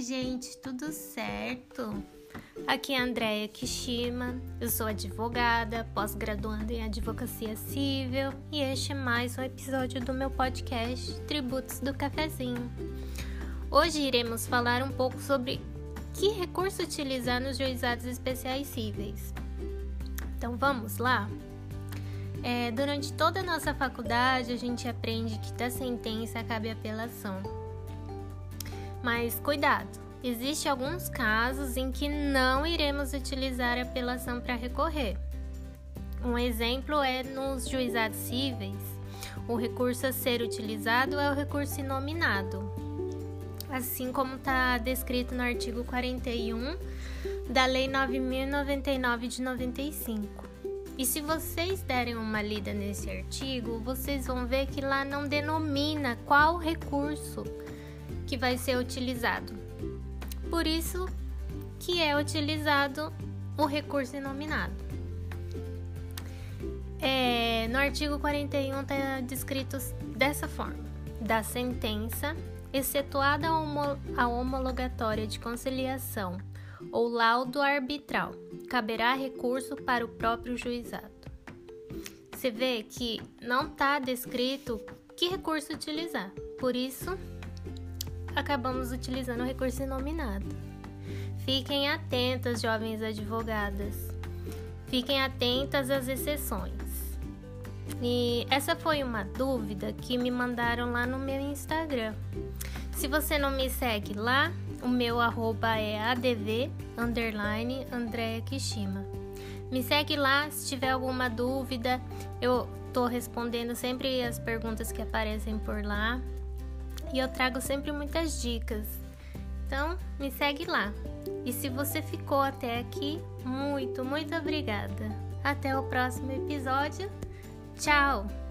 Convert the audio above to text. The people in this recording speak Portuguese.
gente, tudo certo? Aqui é a Kishima, eu sou advogada, pós-graduanda em advocacia civil e este é mais um episódio do meu podcast Tributos do Cafezinho. Hoje iremos falar um pouco sobre que recurso utilizar nos juizados especiais cíveis. Então vamos lá? É, durante toda a nossa faculdade, a gente aprende que da sentença cabe apelação. Mas cuidado, existem alguns casos em que não iremos utilizar a apelação para recorrer. Um exemplo é nos juizados cíveis. O recurso a ser utilizado é o recurso inominado, assim como está descrito no artigo 41 da Lei 9099 de 95. E se vocês derem uma lida nesse artigo, vocês vão ver que lá não denomina qual recurso que vai ser utilizado. Por isso que é utilizado o recurso inominado. É, no artigo 41 está descrito dessa forma: da sentença, excetuada a homologatória de conciliação ou laudo arbitral, caberá recurso para o próprio juizado. Você vê que não está descrito que recurso utilizar, por isso acabamos utilizando o recurso inominado. Fiquem atentas, jovens advogadas. Fiquem atentas às exceções. E essa foi uma dúvida que me mandaram lá no meu Instagram. Se você não me segue lá, o meu arroba é adv underline Andrea Kishima. Me segue lá se tiver alguma dúvida. Eu tô respondendo sempre as perguntas que aparecem por lá. E eu trago sempre muitas dicas. Então, me segue lá. E se você ficou até aqui, muito, muito obrigada. Até o próximo episódio. Tchau!